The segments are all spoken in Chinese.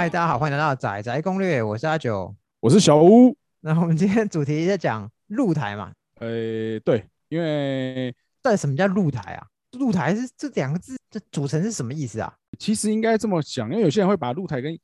嗨，大家好，欢迎来到仔仔攻略，我是阿九。我是小吴。那我们今天主题在讲露台嘛？呃，对，因为到底什么叫露台啊？露台是这两个字的组成是什么意思啊？其实应该这么讲，因为有些人会把露台跟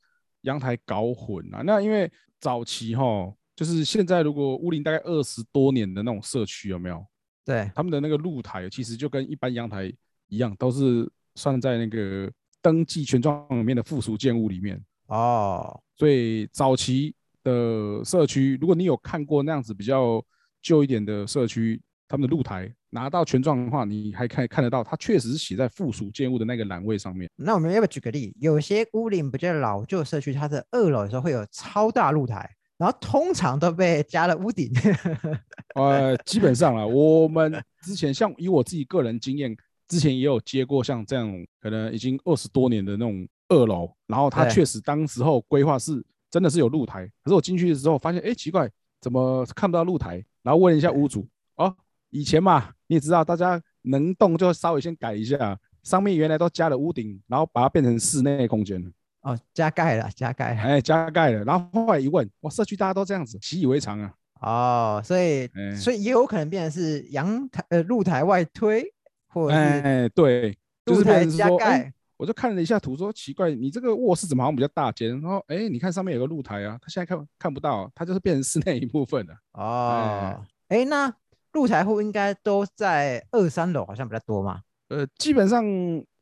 阳台搞混啊。那因为早期哈，就是现在如果屋龄大概二十多年的那种社区，有没有？对，他们的那个露台其实就跟一般阳台一样，都是算在那个登记权状里面的附属建物里面。哦，所以早期的社区，如果你有看过那样子比较旧一点的社区，他们的露台拿到权状的话，你还可以看得到，它确实是写在附属建物的那个栏位上面。那我们要不要举个例？有些屋龄比较老旧社区，它的二楼的时候会有超大露台，然后通常都被加了屋顶。呃，基本上啊，我们之前像以我自己个人经验，之前也有接过像这样可能已经二十多年的那种二楼，然后它对确实当时候规划是真的是有露台，可是我进去的时候发现，哎，奇怪，怎么看不到露台？然后问了一下屋主，哦，以前嘛，你也知道，大家能动就稍微先改一下，上面原来都加了屋顶，然后把它变成室内空间了，哦，加盖了，加盖了。哎，加盖了，然后后来一问，哇，社区大家都这样子，习以为常啊。哦，所以哎所以也有可能变成是阳台呃露台外推，或者是哎，对，就是露台变成说，加盖哎，。我就看了一下图，说奇怪，你这个卧室怎么好像比较大间？然后，哎，你看上面有个露台啊，它现在看看不到，它就是变成室内一部分了。哦，哎，那露台户应该都在二三楼，好像比较多嘛。呃，基本上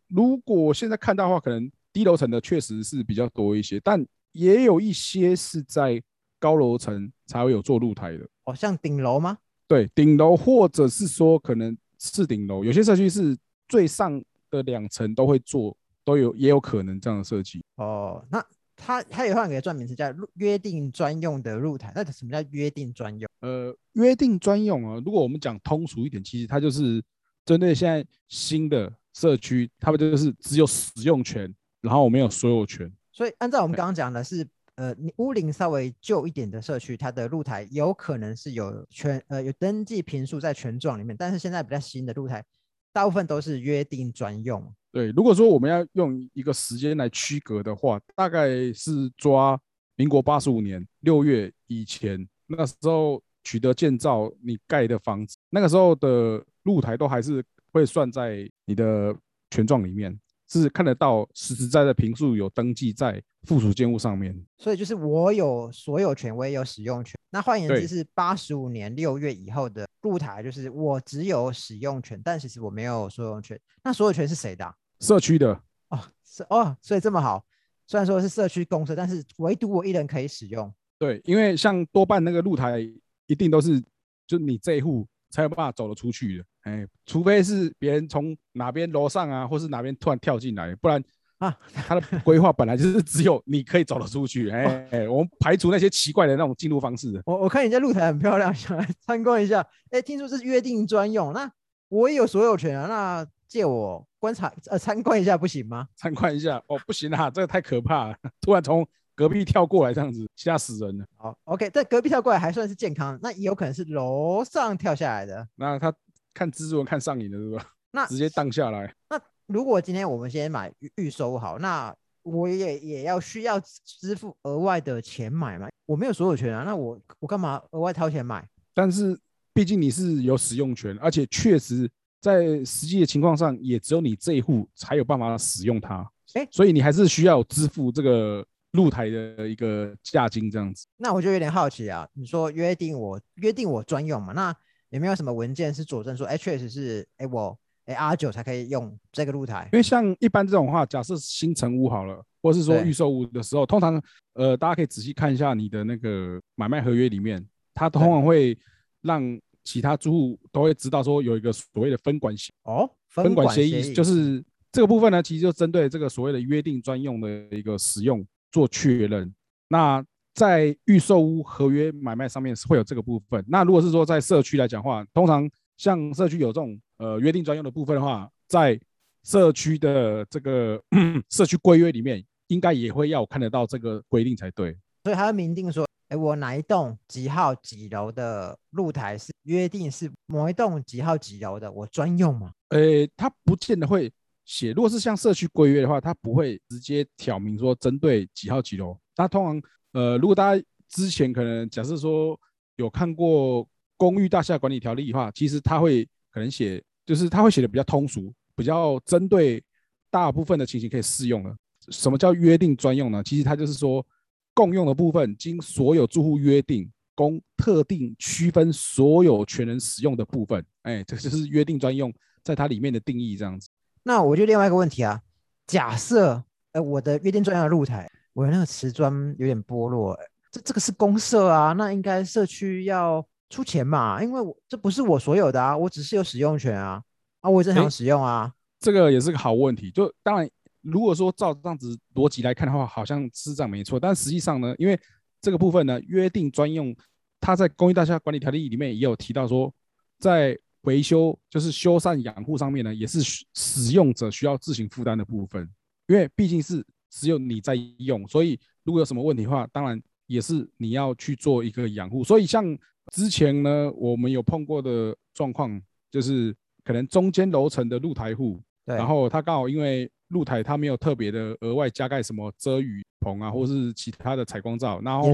如果现在看到的话，可能低楼层的确实是比较多一些，但也有一些是在高楼层才会有做露台的。哦，像顶楼吗？对，顶楼或者是说可能次顶楼，有些社区是最上的两层都会做，都有也有可能这样的设计。哦，那它它有换个专名词叫露约定专用的露台。那什么叫约定专用？呃，约定专用啊，如果我们讲通俗一点，其实它就是针对现在新的社区，他们就是只有使用权，然后没有所有权。所以按照我们对刚刚讲的是，呃，你屋龄稍微旧一点的社区，它的露台有可能是有权呃有登记平数在权状里面，但是现在比较新的露台，大部分都是约定专用。对，如果说我们要用一个时间来区隔的话，大概是抓民国八十五年六月以前，那时候取得建造你盖的房子，那个时候的露台都还是会算在你的权状里面，是看得到实实在在平数有登记在附属建物上面。所以就是我有所有权，我也有使用权。那换言之是八十五年六月以后的露台，就是我只有使用权，但其实我没有所有权。那所有权是谁的啊、社区的哦，是哦，所以这么好。虽然说是社区公厕，但是唯独我一人可以使用。对，因为像多半那个露台一定都是就你这一户才有办法走得出去的，哎，除非是别人从哪边楼上啊，或是哪边突然跳进来，不然啊它的规划本来就是只有你可以走得出去，哎，哎我们排除那些奇怪的那种进入方式。我我看你家露台很漂亮，想 来参观一下。哎，听说是约定专用，那我也有所有权啊。那借我观察呃参观一下不行吗？参观一下哦，不行啊，这个太可怕了，突然从隔壁跳过来这样子，吓死人了。好，OK，在隔壁跳过来还算是健康，那也有可能是楼上跳下来的。那他看蜘蛛人看上瘾了，是吧？那直接荡下来。那如果今天我们先买预预收好，那我也也要需要支付额外的钱买嘛？我没有所有权啊，那我我干嘛额外掏钱买？但是毕竟你是有使用权，而且确实在实际的情况上，也只有你这一户才有办法使用它。诶所以你还是需要支付这个露台的一个价金这样子。那我就有点好奇啊，你说约定我约定我专用嘛？那有没有什么文件是佐证说，哎，确实是哎我哎 R 九才可以用这个露台？因为像一般这种话，假设新城屋好了，或是说对预售屋的时候，通常呃大家可以仔细看一下你的那个买卖合约里面，它通常会让其他住户都会知道说有一个所谓的分管协哦，分管协议议就是这个部分呢，其实就针对这个所谓的约定专用的一个使用做确认。那在预售屋合约买卖上面是会有这个部分。那如果是说在社区来讲话，通常像社区有这种呃约定专用的部分的话，在社区的这个 社区规约里面，应该也会要看得到这个规定才对。所以他会明定说，我哪一栋几号几楼的露台是约定是某一栋几号几楼的，我专用嘛？呃，它不见得会写，如果是像社区规约的话，它不会直接挑明说针对几号几楼。它通常，呃，如果大家之前可能假设说有看过公寓大厦管理条例的话，其实它会可能写，就是它会写的比较通俗，比较针对大部分的情形可以适用的。什么叫约定专用呢？其实它就是说，共用的部分经所有住户约定，供特定区分所有权人使用的部分，哎，这就是约定专用，在它里面的定义这样子。那我就另外一个问题啊，假设呃我的约定专用的露台，我的那个瓷砖有点剥落，这这个是公社啊，那应该社区要出钱嘛，因为我这不是我所有的啊，我只是有使用权啊，啊，我也正常使用啊，这个也是个好问题，就当然。如果说照这样子逻辑来看的话，好像是这样没错。但实际上呢，因为这个部分呢，约定专用，它在公寓大厦管理条例里面也有提到说，在维修就是修缮养护上面呢，也是使用者需要自行负担的部分。因为毕竟是只有你在用，所以如果有什么问题的话，当然也是你要去做一个养护。所以像之前呢，我们有碰过的状况，就是可能中间楼层的露台户，然后他刚好因为露台它没有特别的额外加盖什么遮雨棚啊，或是其他的采光罩，然后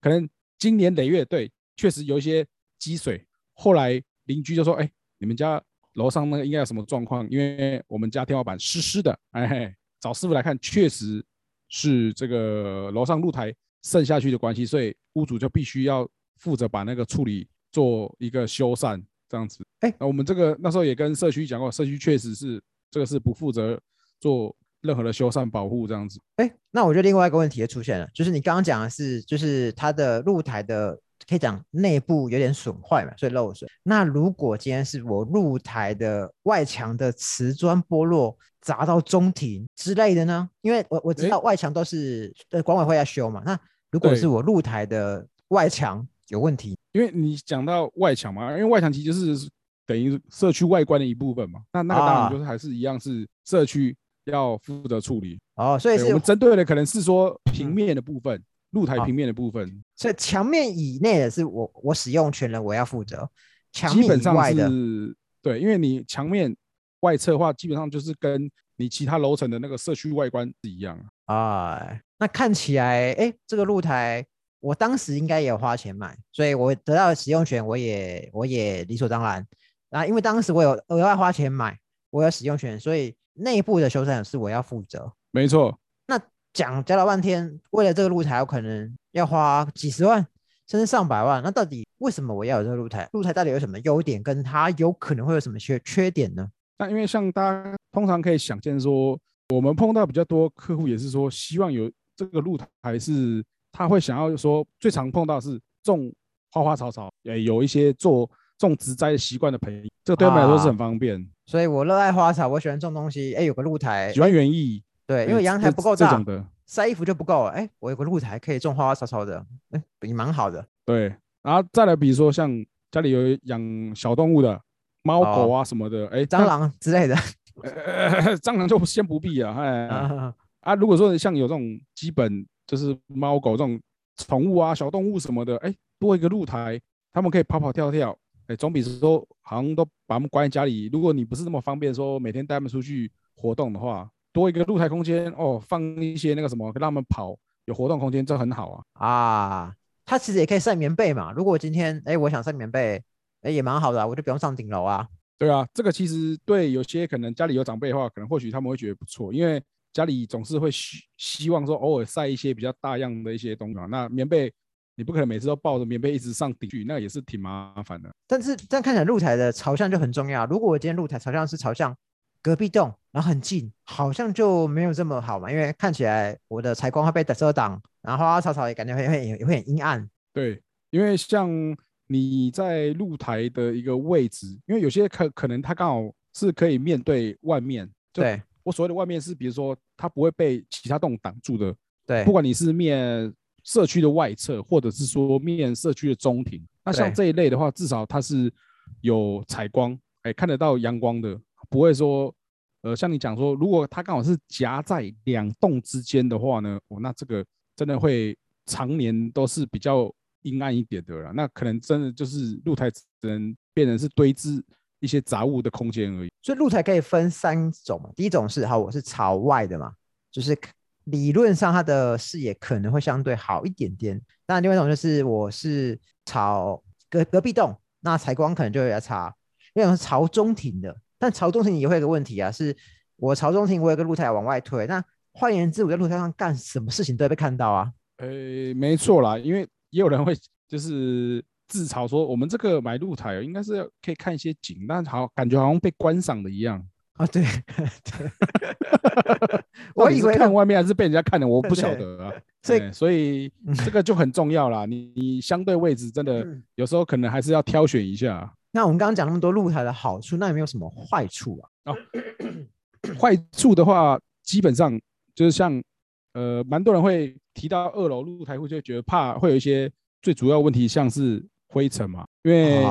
可能今年累月，对，确实有一些积水。后来邻居就说：“哎，你们家楼上那个应该有什么状况？因为我们家天花板湿湿的。”哎，找师傅来看，确实是这个楼上露台渗下去的关系，所以屋主就必须要负责把那个处理做一个修缮，这样子。哎，那我们这个那时候也跟社区讲过，社区确实是这个是不负责。做任何的修缮保护这样子，哎，那我觉得另外一个问题也出现了，就是你刚刚讲的是，就是它的露台的可以讲内部有点损坏嘛，所以漏水。那如果今天是我露台的外墙的瓷砖剥落砸到中庭之类的呢？因为我我知道外墙都是呃管委会要修嘛。那如果是我露台的外墙有问题，因为你讲到外墙嘛，因为外墙其实就是等于社区外观的一部分嘛，那那个当然就是还是一样是社区。要负责处理哦，所以是我们针对的可能是说平面的部分，露台平面的部分。所以墙面以内的是我我使用权人我要负责，墙面以外的，对，因为你墙面外侧的话，基本上就是跟你其他楼层的那个社区外观是一样啊。那看起来，哎，这个露台我当时应该也有花钱买，所以我得到使用权，我也我也理所当然。啊，因为当时我有额外花钱买，我有使用权，所以。内部的修缮是我要负责，没错。那讲讲了半天，为了这个露台，我可能要花几十万，甚至上百万。那到底为什么我要有这个露台？露台到底有什么优点？跟它有可能会有什么缺缺点呢？那因为像大家通常可以想见说，我们碰到比较多客户也是说，希望有这个露台，是他会想要说，最常碰到是种花花草草，也有一些做种植栽习惯的朋友，这个对他们来说是很方便。所以我热爱花草，我喜欢种东西。哎，有个露台，喜欢园艺。对，因为阳台不够大，的晒衣服就不够了。哎，我有个露台可以种花花草草的，哎，也蛮好的。对，然后再来，比如说像家里有养小动物的，猫狗啊什么的，哎，蟑螂之类的，蟑螂就先不必了。哎，啊，如果说像有这种基本就是猫狗这种宠物啊、小动物什么的，哎，多一个露台，它们可以跑跑跳跳。哎，总比说好像都把他们关在家里。如果你不是那么方便，说每天带他们出去活动的话，多一个露台空间哦，放一些那个什么，让他们跑，有活动空间，这很好啊。啊，它其实也可以晒棉被嘛。如果今天哎，我想晒棉被，哎，也蛮好的，我就不用上顶楼啊。对啊，这个其实对有些可能家里有长辈的话，可能或许他们会觉得不错，因为家里总是会希希望说偶尔晒一些比较大样的一些东西嘛。那棉被。你不可能每次都抱着棉被一直上顶去，那也是挺麻烦的。但是这样看起来，露台的朝向就很重要。如果我今天露台朝向是朝向隔壁栋，然后很近，好像就没有这么好嘛。因为看起来我的采光会被遮挡，然后花花草草也感觉会会也会很阴暗。对，因为像你在露台的一个位置，因为有些可可能它刚好是可以面对外面。对，我所谓的外面是，比如说它不会被其他栋挡住的。对，不管你是面。社区的外侧，或者是说面社区的中庭，那像这一类的话，至少它是有采光，哎，看得到阳光的，不会说，呃，像你讲说，如果它刚好是夹在两栋之间的话呢，哦，那这个真的会常年都是比较阴暗一点的了，那可能真的就是露台只能变成是堆置一些杂物的空间而已。所以露台可以分三种嘛，第一种是好，我是朝外的嘛，就是理论上它的视野可能会相对好一点点。那另外一种就是我是朝隔隔壁栋，那采光可能就会比较差。另一种是朝中庭的，但朝中庭也会有个问题啊，是我朝中庭，我有个露台往外推，那换言之，我在露台上干什么事情都会被看到啊。呃，没错啦，因为也有人会就是自嘲说，我们这个买露台应该是要可以看一些景，但好感觉好像被观赏的一样啊。对，我以为看外面还是被人家看的，我不晓得啊。所以所以这个就很重要啦。你你相对位置真的有时候可能还是要挑选一下。那我们刚刚讲那么多露台的好处，那有没有什么坏处啊？哦，坏处的话，基本上就是像呃，蛮多人会提到二楼露台会，就觉得怕会有一些最主要问题，像是灰尘嘛。因为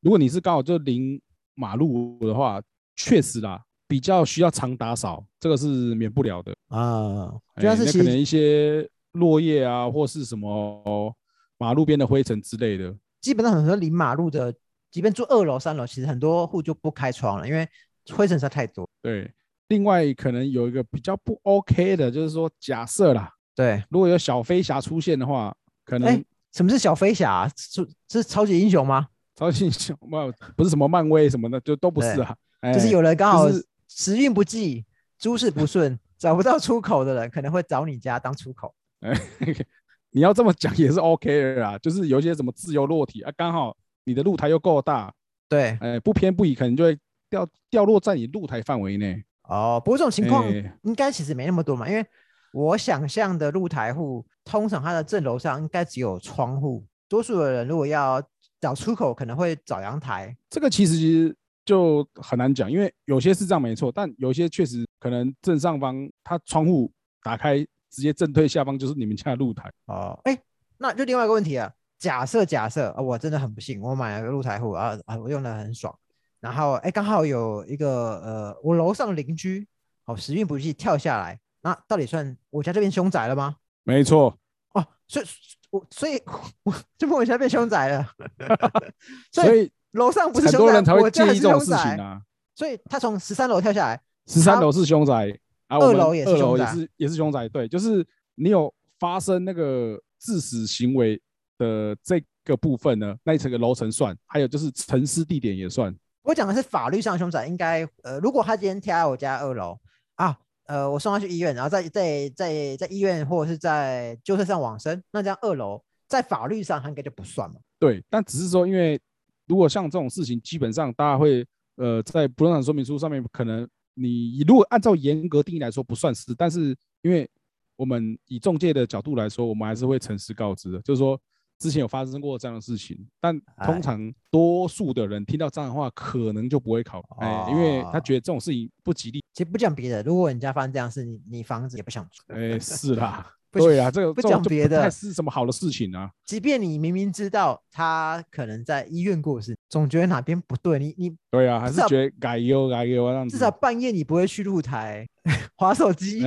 如果你是刚好就临马路的话，确实啦，比较需要常打扫，这个是免不了的啊。主要是可能一些落叶啊，或是什么马路边的灰尘之类的。基本上很多临马路的。即便住二楼、三楼，其实很多户就不开窗了，因为灰尘实在太多。对，另外可能有一个比较不 OK 的，就是说假设啦，对，如果有小飞侠出现的话，可能什么是小飞侠？是是超级英雄吗？超级英雄不不是什么漫威什么的，就都不是啊。就是有人刚好时运不济、诸事不顺，找不到出口的人，可能会找你家当出口。哎，你要这么讲也是 OK 的啦，就是有一些什么自由落体啊，刚好。你的露台又够大，对，哎，不偏不倚，可能就会掉掉落在你露台范围内。哦，不过这种情况应该其实没那么多嘛，因为我想象的露台户，通常它的正楼上应该只有窗户，多数的人如果要找出口，可能会找阳台。这个其实就很难讲，因为有些是这样没错，但有些确实可能正上方它窗户打开，直接正对下方就是你们家的露台。哦，哎，那就另外一个问题啊。假设假设啊，我真的很不幸，我买了个露台户啊啊，我用的很爽。然后哎，刚好有一个呃，我楼上邻居哦，时运不济跳下来，那到底算我家这边凶宅了吗？没错哦，所以我所以我 就我家变凶宅了。所以楼上不是很多人才会介意这种事情啊。所以他从十三楼跳下来，十三楼是凶宅啊，二楼也是凶宅也是也是凶宅。对，就是你有发生那个致死行为。的这个部分呢，那一层的楼层算，还有就是沉尸地点也算。我讲的是法律上凶宅，应该呃，如果他今天跳在我家二楼啊，呃，我送他去医院，然后在在在在医院或者是在救车上往生，那这样二楼在法律上他应该就不算嘛？对，但只是说，因为如果像这种事情，基本上大家会呃在不动产说明书上面，可能你如果按照严格定义来说不算是，但是因为我们以中介的角度来说，我们还是会诚实告知的，就是说。之前有发生过这样的事情，但通常多数的人听到这样的话，可能就不会考，哎，因为他觉得这种事情不吉利。其实不讲别的，如果人家发生这样事，你你房子也不想住。哎，是啦，对啊，这个不讲别的，是什么好的事情啊？即便你明明知道他可能在医院过世，总觉得哪边不对，你你对啊，还是觉得改优改优啊，至少半夜你不会去露台 划手机，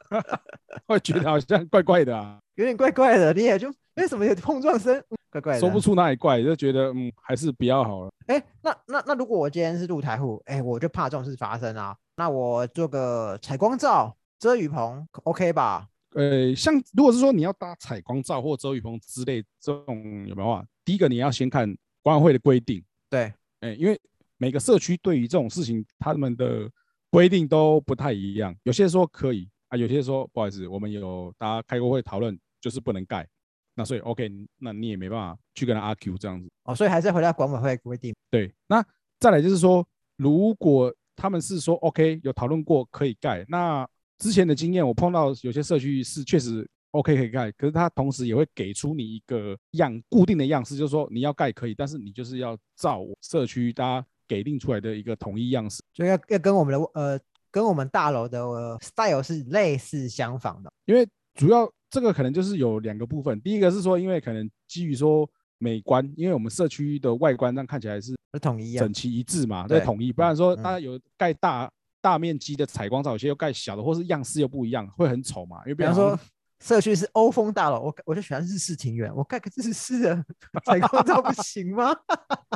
会觉得好像怪怪的啊，有点怪怪的，你也就。为什么有碰撞声？怪怪的，说不出哪里怪，就觉得嗯，还是比较好了。哎，那那那如果我今天是露台户，哎，我就怕这种事发生啊。那我做个采光罩、遮雨棚，OK 吧？呃，像如果是说你要搭采光罩或遮雨棚之类这种有没有啊？第一个你要先看管委会的规定。对，哎，因为每个社区对于这种事情他们的规定都不太一样，有些说可以啊，有些说不好意思，我们有大家开过会讨论，就是不能盖。那所以 OK，那你也没办法去跟他阿 Q 这样子哦，所以还是回到管委会规定。对，那再来就是说，如果他们是说 OK 有讨论过可以盖，那之前的经验我碰到有些社区是确实 OK 可以盖，可是他同时也会给出你一个样固定的样式，就是说你要盖可以，但是你就是要照社区大家给定出来的一个统一样式，就要要跟我们的呃跟我们大楼的 style 是类似相仿的，因为主要。这个可能就是有两个部分，第一个是说，因为可能基于说美观，因为我们社区的外观上看起来是统一、整齐一致嘛，对，统一。不然说大家有盖大大面积的采光罩，有些又盖小的，或是样式又不一样，会很丑嘛。因为比方说社区是欧风大楼，我我就喜欢日式庭院，我盖个日式的 采光罩不行吗？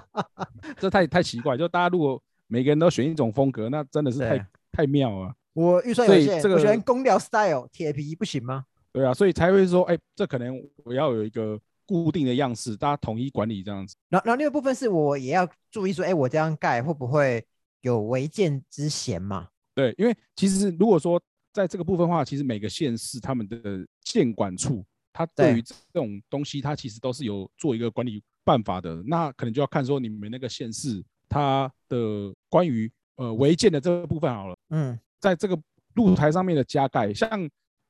这太太奇怪，就大家如果每个人都选一种风格，那真的是太太妙了。我预算有限，所以这个我喜欢公寮 style 铁皮不行吗？对啊，所以才会说，哎，这可能我要有一个固定的样式，大家统一管理这样子。然后然后另外一部分是我也要注意说，哎，我这样盖会不会有违建之嫌嘛？对，因为其实如果说在这个部分的话，其实每个县市他们的建管处，它对对于这种东西，它其实都是有做一个管理办法的。那可能就要看说你们那个县市它的关于呃违建的这个部分好了。嗯，在这个露台上面的加盖，像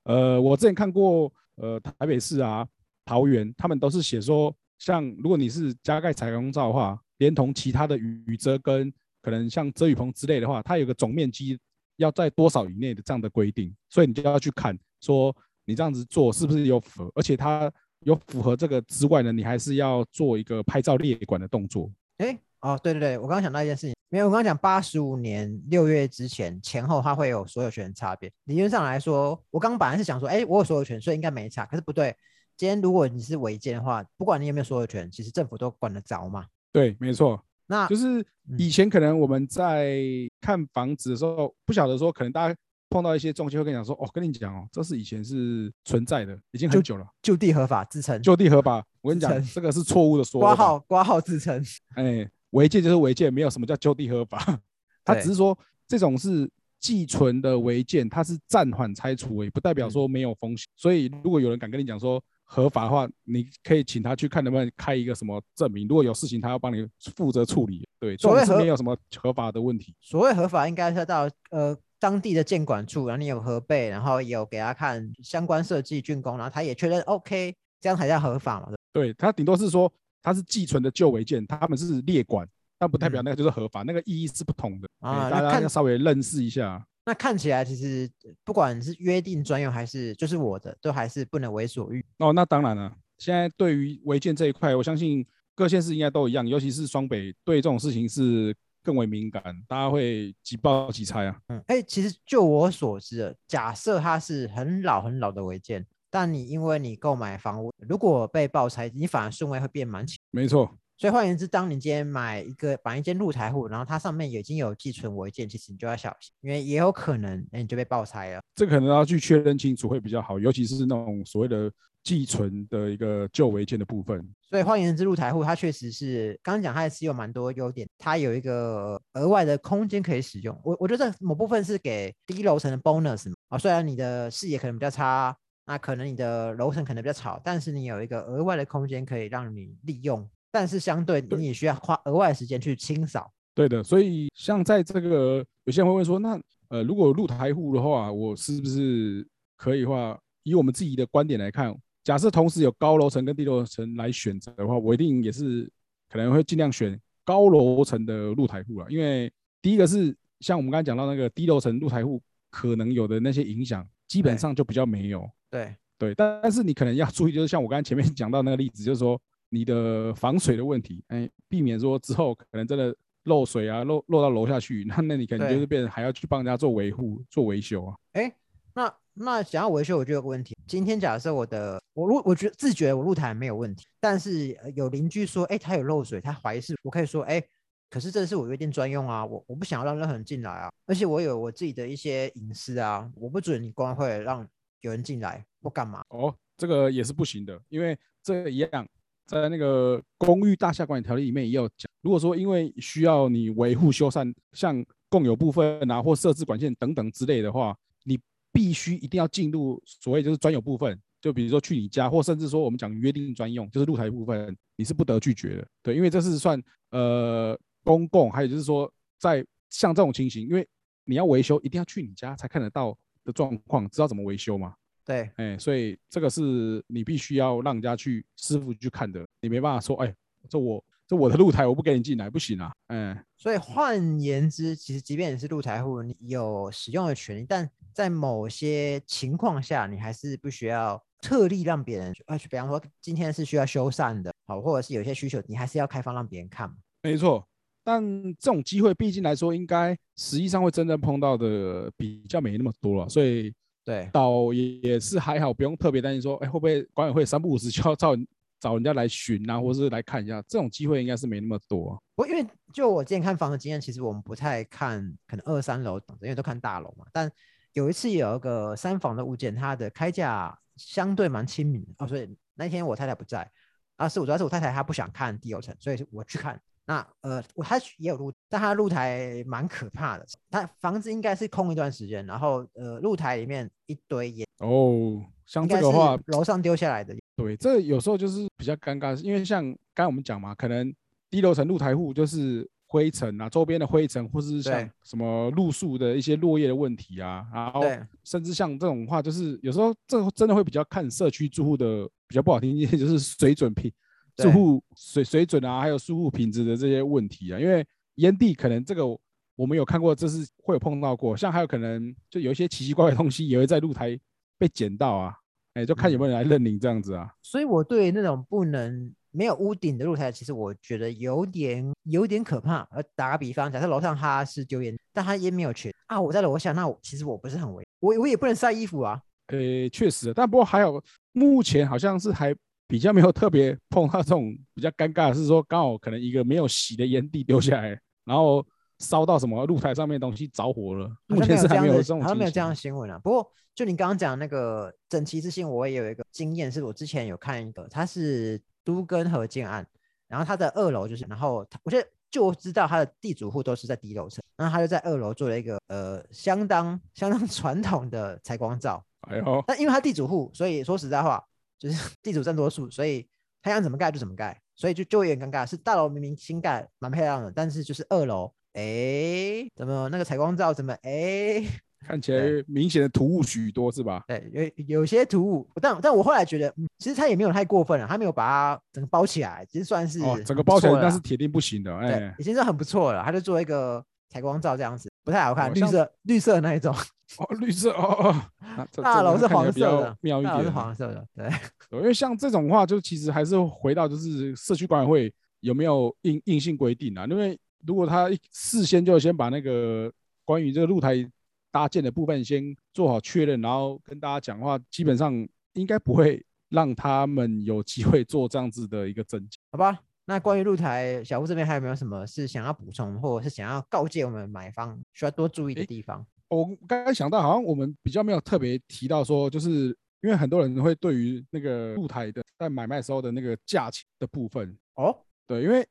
呃，我之前看过呃台北市啊、桃园，他们都是写说，像如果你是加盖采光罩的话，连同其他的雨雨遮跟可能像遮雨棚之类的话，它有个总面积要在多少以内的这样的规定，所以你就要去看说你这样子做是不是有符合，而且它有符合这个之外呢，你还是要做一个拍照列管的动作。哎，哦，对对对，我刚刚想到一件事情，没有，我刚刚讲八十五年六月之前前后它会有所有权差别。理论上来说，我刚刚本来是想说，哎，我有所有权，所以应该没差。可是不对，今天如果你是违建的话，不管你有没有所有权，其实政府都管得着嘛。对，没错。那就是嗯以前可能我们在看房子的时候，不晓得说，可能大家碰到一些中介会跟你讲说，哦，跟你讲哦，这是以前是存在的，已经很久了，就地合法自称，就地合法。我跟你讲这个是错误的说法。挂号挂号自称。哎，违建就是违建，没有什么叫就地合法。他只是说这种是寄存的违建，它是暂缓拆除而已，不代表嗯说没有风险。所以如果有人敢跟你讲说合法的话，你可以请他去看能不能开一个什么证明。如果有事情，他要帮你负责处理。对，所谓合没有什么合法的问题。所谓合法，应该是到呃当地的建管处，然后你有核备，然后有给他看相关设计竣工，然后他也确认 OK，这样才叫合法嘛。对他顶多是说他是寄存的旧违建，他们是列管，但不代表嗯那个就是合法，那个意义是不同的。哎啊大家要稍微认识一下。那看起来其实不管是约定专用还是就是我的，都还是不能为所欲。哦，那当然了，现在对于违建这一块，我相信各县市应该都一样，尤其是双北对这种事情是更为敏感，大家会几报几拆啊。嗯，哎、其实就我所知的，假设它是很老很老的违建，但你因为你购买房屋，如果被爆拆，你反而顺位会变蛮前。没错，所以换言之，当你今天买一个买一间露台户，然后它上面已经有寄存违建，其实你就要小心，因为也有可能，哎、你就被爆拆了。这个可能要去确认清楚会比较好，尤其是那种所谓的寄存的一个旧违建的部分。所以换言之，露台户它确实是刚刚讲，它也是有蛮多优点，它有一个额外的空间可以使用。我我觉得这某部分是给低楼层的 bonus 嘛。啊，虽然你的视野可能比较差，那可能你的楼层可能比较吵，但是你有一个额外的空间可以让你利用，但是相对对你也需要花额外的时间去清扫。对的，所以像在这个有些人会问说，那呃，如果露台户的话，我是不是可以的话，以我们自己的观点来看，假设同时有高楼层跟低楼层来选择的话，我一定也是可能会尽量选高楼层的露台户了，因为第一个是像我们刚才讲到那个低楼层露台户可能有的那些影响，基本上就比较没有。对，对，但但是你可能要注意，就是像我刚才前面讲到那个例子，就是说你的防水的问题，哎，避免说之后可能真的漏水啊，漏漏到楼下去，那那你可能就是变成还要去帮人家做维护、做维修啊。哎，那那想要维修，我就有个问题。今天假设我的我露，我觉得自觉我露台没有问题，但是呃有邻居说，哎，他有漏水，他怀疑是，我可以说，哎，可是这是我约定专用啊，我我不想要让任何人进来啊，而且我有我自己的一些隐私啊，我不准你光会让有人进来或干嘛。哦，这个也是不行的，因为这个一样，在那个公寓大厦管理条例里面也有讲，如果说因为需要你维护修缮，像共有部分啊或设置管线等等之类的话，你必须一定要进入所谓就是专有部分，就比如说去你家，或甚至说我们讲约定专用，就是露台部分，你是不得拒绝的。对，因为这是算呃公共，还有就是说在像这种情形，因为你要维修，一定要去你家才看得到的状况，知道怎么维修吗。对，哎，所以这个是你必须要让人家去师傅去看的，你没办法说，哎，这我这我的露台我不给你进来，不行啊，哎，所以换言之，其实即便你是露台户，你有使用的权利，但在某些情况下，你还是不需要特例让别人去，呃，比方说今天是需要修缮的，好，或者是有些需求，你还是要开放让别人看嘛。没错。但这种机会，毕竟来说，应该实际上会真正碰到的比较没那么多了，所以对，倒也也是还好，不用特别担心说，哎，会不会管委会三不五时就要找找人家来巡啊，或是来看一下，这种机会应该是没那么多。我因为就我之前看房的经验，其实我们不太看可能二三楼，因为都看大楼嘛。但有一次有一个三房的物件，它的开价相对蛮亲民哦，所以那天我太太不在，啊，是我主要是我太太她不想看第二层，所以我去看。那呃，我他也有露，但他露台蛮可怕的。他房子应该是空一段时间，然后呃，露台里面一堆烟哦。像这个话，楼上丢下来的。对，这有时候就是比较尴尬，因为像刚才我们讲嘛，可能低楼层露台户就是灰尘啊，周边的灰尘，或是像什么露宿的一些落叶的问题啊，然后甚至像这种话，就是有时候这真的会比较看社区住户的比较不好听一些，就是水准品。住户水水准啊，还有住户品质的这些问题啊，因为烟蒂可能这个我们有看过，这是会有碰到过，像还有可能就有一些奇奇怪怪的东西也会在露台被捡到啊，哎，就看有没有人来认领这样子啊。所以我对那种不能没有屋顶的露台，其实我觉得有点有点可怕。呃，打个比方，假设楼上他是丢烟，但他烟没有缺啊，我在楼下，那我其实我不是很危，我我也不能晒衣服啊。呃，确实，但不过还有目前好像是还。比较没有特别碰到这种比较尴尬的是说，刚好可能一个没有洗的烟蒂丢下来，然后烧到什么露台上面东西着火了。目前是还没有这种，好像没有这样的新闻啊。不过就你刚刚讲那个整齐之性，我也有一个经验，是我之前有看一个，它是都根合建案，然后它的二楼就是，然后我觉得就知道他的地主户都是在低楼层，然后他就在二楼做了一个呃相当相当传统的采光罩。哎呦，但因为他地主户，所以说实在话。就是 地主占多数，所以他想怎么盖就怎么盖，所以就就有点尴尬。是大楼明明新盖蛮漂亮的，但是就是二楼，哎，怎么那个采光罩怎么哎，看起来明显的突兀许多，是吧？对，有有些突兀，但但我后来觉得，其实他也没有太过分了，他没有把它整个包起来，其实算是哦，整个包起来那是铁定不行的，哎，已经是很不错了。他就做一个采光罩这样子，不太好看，绿色绿色那一种。哦，绿色哦哦，大楼是黄色的，妙一点是黄色的，对。因为像这种话，就其实还是回到就是社区管委会有没有硬硬性规定啊？因为如果他事先就先把那个关于这个露台搭建的部分先做好确认，然后跟大家讲话，基本上应该不会让他们有机会做这样子的一个增加，好吧？那关于露台，小吴这边还有没有什么是想要补充，或者是想要告诫我们买方需要多注意的地方？我刚刚想到，好像我们比较没有特别提到说，就是因为很多人会对于那个露台的在买卖时候的那个价钱的部分哦，对，因为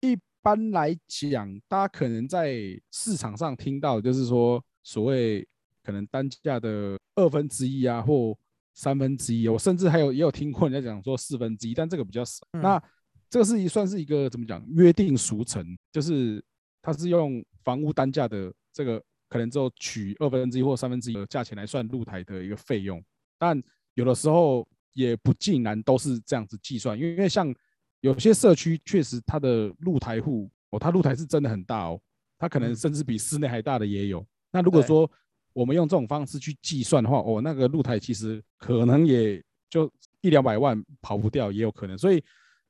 一般来讲，大家可能在市场上听到就是说所谓可能单价的二分之一啊，或三分之一，我甚至还有也有听过人家讲说四分之一，但这个比较少。那这个是一算是一个怎么讲约定俗成，就是它是用房屋单价的这个。可能之后取二分之一或三分之一的价钱来算露台的一个费用，但有的时候也不尽然都是这样子计算，因为像有些社区确实它的露台户哦，它露台是真的很大哦，它可能甚至比室内还大的也有。那如果说我们用这种方式去计算的话，哦，那个露台其实可能也就一两百万跑不掉，也有可能。所以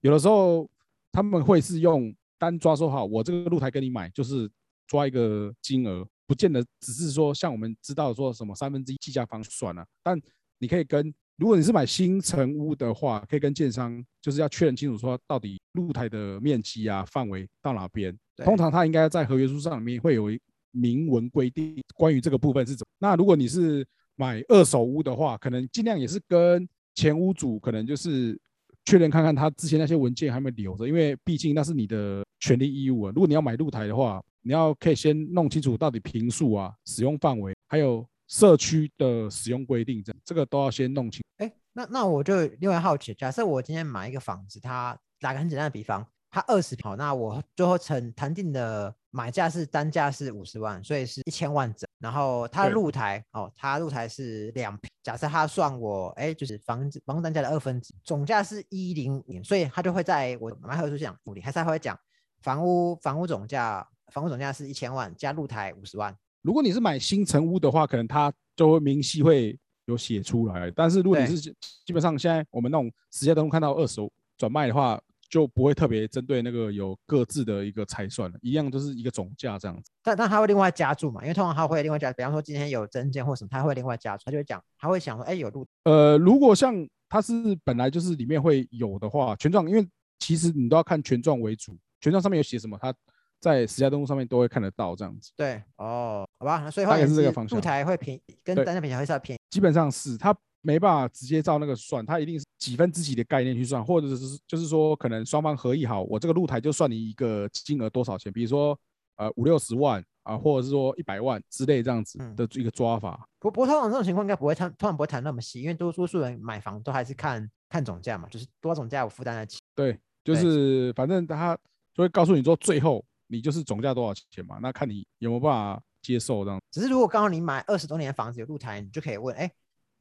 有的时候他们会是用单抓说好，我这个露台跟你买，就是抓一个金额。不见得只是说像我们知道说什么三分之一计价方算了，但你可以跟如果你是买新城屋的话，可以跟建商就是要确认清楚说到底露台的面积啊范围到哪边。通常它应该在合约书上里面会有明文规定关于这个部分是怎么。那如果你是买二手屋的话，可能尽量也是跟前屋主可能就是确认看看他之前那些文件还没留着，因为毕竟那是你的权利义务啊。如果你要买露台的话。你要可以先弄清楚到底平数啊、使用范围，还有社区的使用规定，这这个都要先弄清。哎，那那我就另外好奇，假设我今天买一个房子，它打个很简单的比方，它二十平，那我最后成谈定的买价是单价是五十万，所以是一千万整。然后它露台哦，它露台是两平，假设它算我哎，就是房子房屋单价的二分之总价是一零五，所以它就会在我买合同书讲五零，还是会讲房屋房屋总价。房屋总价是一千万，加露台五十万。如果你是买新城屋的话，可能它就会明细会有写出来。但是如果你是基本上现在我们那种直接都能看到二手转卖的话，就不会特别针对那个有各自的一个拆算了，一样都是一个总价这样子。但但他会另外加注嘛，因为通常他会另外加，比方说今天有增件或什么，他会另外加注，他就会讲，他会想说，哎，有路，呃，如果像它是本来就是里面会有的话，权状，因为其实你都要看权状为主，权状上面有写什么，它在实价登录上面都会看得到这样子。对，哦，好吧，那所以大概是这个方向路台会便宜，跟对单价比起来会稍微便宜。基本上是它没办法直接照那个算，它一定是几分之几的概念去算，或者是就是说可能双方合意好，我这个露台就算你一个金额多少钱，比如说呃五六十万啊，或者是说一百万之类这样子嗯的一个抓法。不不过通常这种情况应该不会谈，通常不会谈那么细，因为多多数人买房都还是看看总价嘛，就是多少总价我负担得起。对，就是反正他就会告诉你说最后你就是总价多少钱嘛，那看你有没有办法接受这样。只是如果刚好你买二十多年的房子有露台，你就可以问，哎，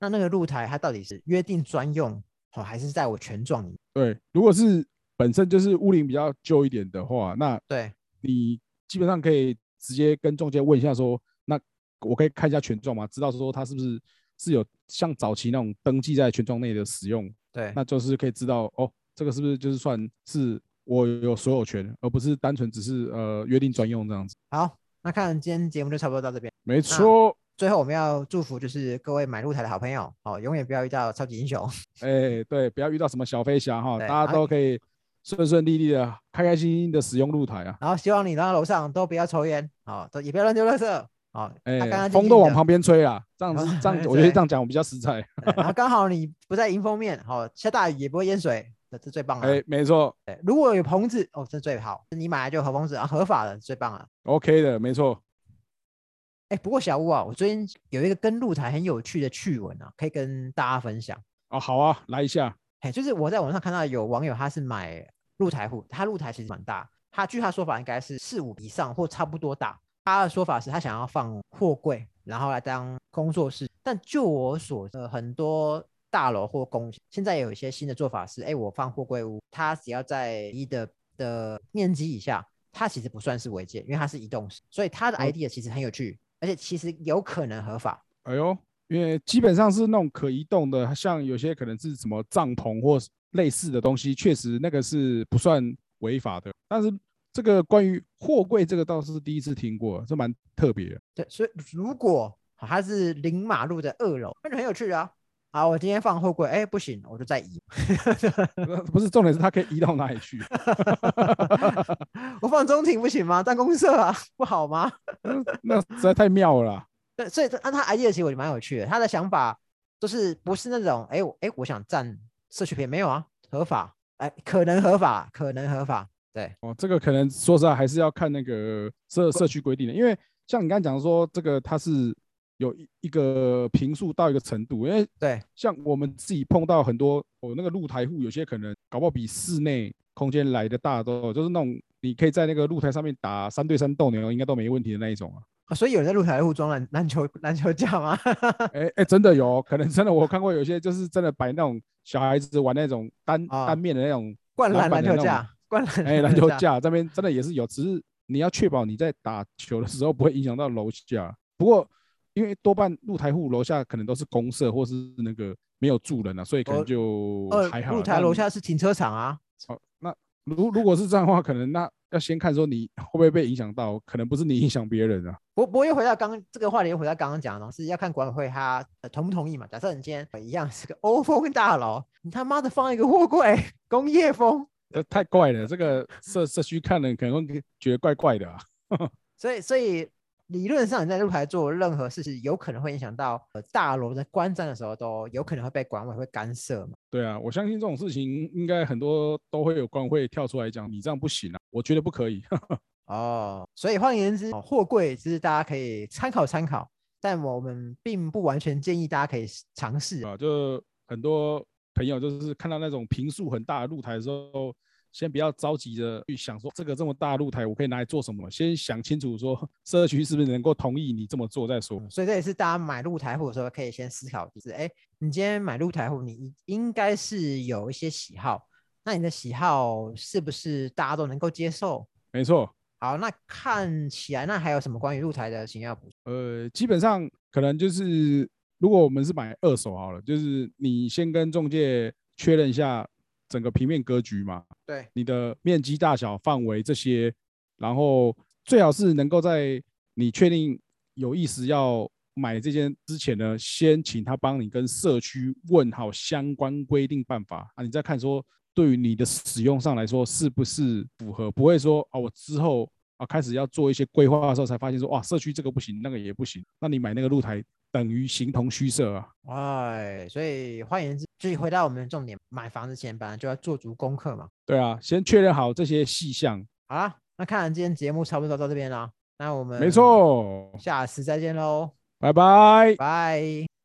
那那个露台它到底是约定专用，哦，还是在我权状里面？对，如果是本身就是屋龄比较旧一点的话，那对，你基本上可以直接跟中介问一下说，那我可以看一下权状吗？知道说它是不是是有像早期那种登记在权状内的使用，对，那就是可以知道哦，这个是不是就是算是我有所有权，而不是单纯只是呃约定专用这样子。好，那看今天节目就差不多到这边。没错，最后我们要祝福就是各位买露台的好朋友哦，永远不要遇到超级英雄。哎、对，不要遇到什么小飞侠哈，大家都可以顺顺利利的、开开心心的使用露台啊。然后希望你到楼上都不要抽烟，哦，都也不要乱丢垃圾，哦，哎、风都往旁边吹啊，这样子这样，我觉得这样讲我比较实在。对然后 刚好你不在迎风面，哦，下大雨也不会淹水，这这最棒了。哎、没错对，如果有棚子，哦，这最好，你买来就有棚子啊，合法的最棒了。，OK 的，没错。哎，不过小屋啊，我最近有一个跟露台很有趣的趣闻啊，可以跟大家分享。哦，好啊，来一下。哎，就是我在网上看到有网友他是买露台户，他露台其实蛮大，他据他说法应该是四五以上或差不多大。他的说法是他想要放货柜，然后来当工作室。但就我所知，呃很多大楼或公现在有一些新的做法是，哎，我放货柜屋，它只要在一的的面积以下，它其实不算是违建，因为它是移动式，所以它的哦 idea 其实很有趣，而且其实有可能合法。哎呦，因为基本上是那种可移动的，像有些可能是什么帐篷或类似的东西，确实那个是不算违法的。但是这个关于货柜这个倒是第一次听过，这蛮特别的。对，所以如果好它是临马路的二楼，那就很有趣啊。好，我今天放货柜，哎，不行，我就再移。呃不是重点是它可以移到哪里去？我放中庭不行吗？办公社啊，不好吗？那实在太妙了啦。对，所以这按他 idea 其实我觉得蛮有趣的。他的想法就是不是那种，哎，我哎，我想占社区片，没有啊，合法，哎，可能合法，可能合法，对，哦，这个可能说实在还是要看那个社社区规定的，因为像你刚才讲说这个它是有一一个平数到一个程度，因为对，像我们自己碰到很多哦，那个露台户有些可能搞不好比室内空间来的大都有，就是那种你可以在那个露台上面打三对三斗牛应该都没问题的那一种啊。啊所以有人在露台户装篮篮球篮球架吗？哎哎，真的有可能真的我看过有些就是真的摆那种小孩子玩那种单啊单面的那种灌篮篮球架，灌篮哎，篮球架这边真的也是有，只是你要确保你在打球的时候不会影响到楼下。不过，因为多半露台户楼下可能都是公社或是那个没有住人啊，所以可能哦就呃还，好啦。露台楼下是停车场啊，好，那如如果是这样的话，可能那要先看说你会不会被影响到，可能不是你影响别人啊。不不过又回到刚这个话题，又回到刚刚讲的，是要看管委会他、呃、同不同意嘛。假设你今天一样是个 欧风大楼，你他妈的放一个货柜，工业风，这太怪了，这个社社区看了可能会觉得怪怪的啊。所以所以理论上你在露台做任何事情，有可能会影响到呃大楼在观战的时候，都有可能会被管委会干涉嘛。对啊，我相信这种事情应该很多都会有官会跳出来讲，你这样不行啊，我觉得不可以。哦，所以换言之，哦货柜其实大家可以参考参考，但我们并不完全建议大家可以尝试。啊，就很多朋友就是看到那种平数很大的露台的时候，先不要着急着去想说这个这么大露台我可以拿来做什么，先想清楚说社区是不是能够同意你这么做再说。所以这也是大家买露台户的时候可以先思考，就是哎，你今天买露台户，你应该是有一些喜好，那你的喜好是不是大家都能够接受？没错，好，那看起来那还有什么关于露台的型要补充？呃，基本上可能就是如果我们是买二手好了，就是你先跟中介确认一下整个平面格局嘛，对，你的面积大小、范围这些，然后最好是能够在你确定有意思要买这间之前呢，先请他帮你跟社区问好相关规定办法。啊，你再看说对于你的使用上来说是不是符合，不会说啊我之后啊开始要做一些规划的时候才发现说哇社区这个不行，那个也不行，那你买那个露台等于形同虚设啊。哎，所以换言之，就是回到我们的重点，买房子前本来就要做足功课嘛。对啊，先确认好这些细项。好啦，那看完今天节目差不多到这边啦，那我们没，错，下次再见喽，拜拜。拜。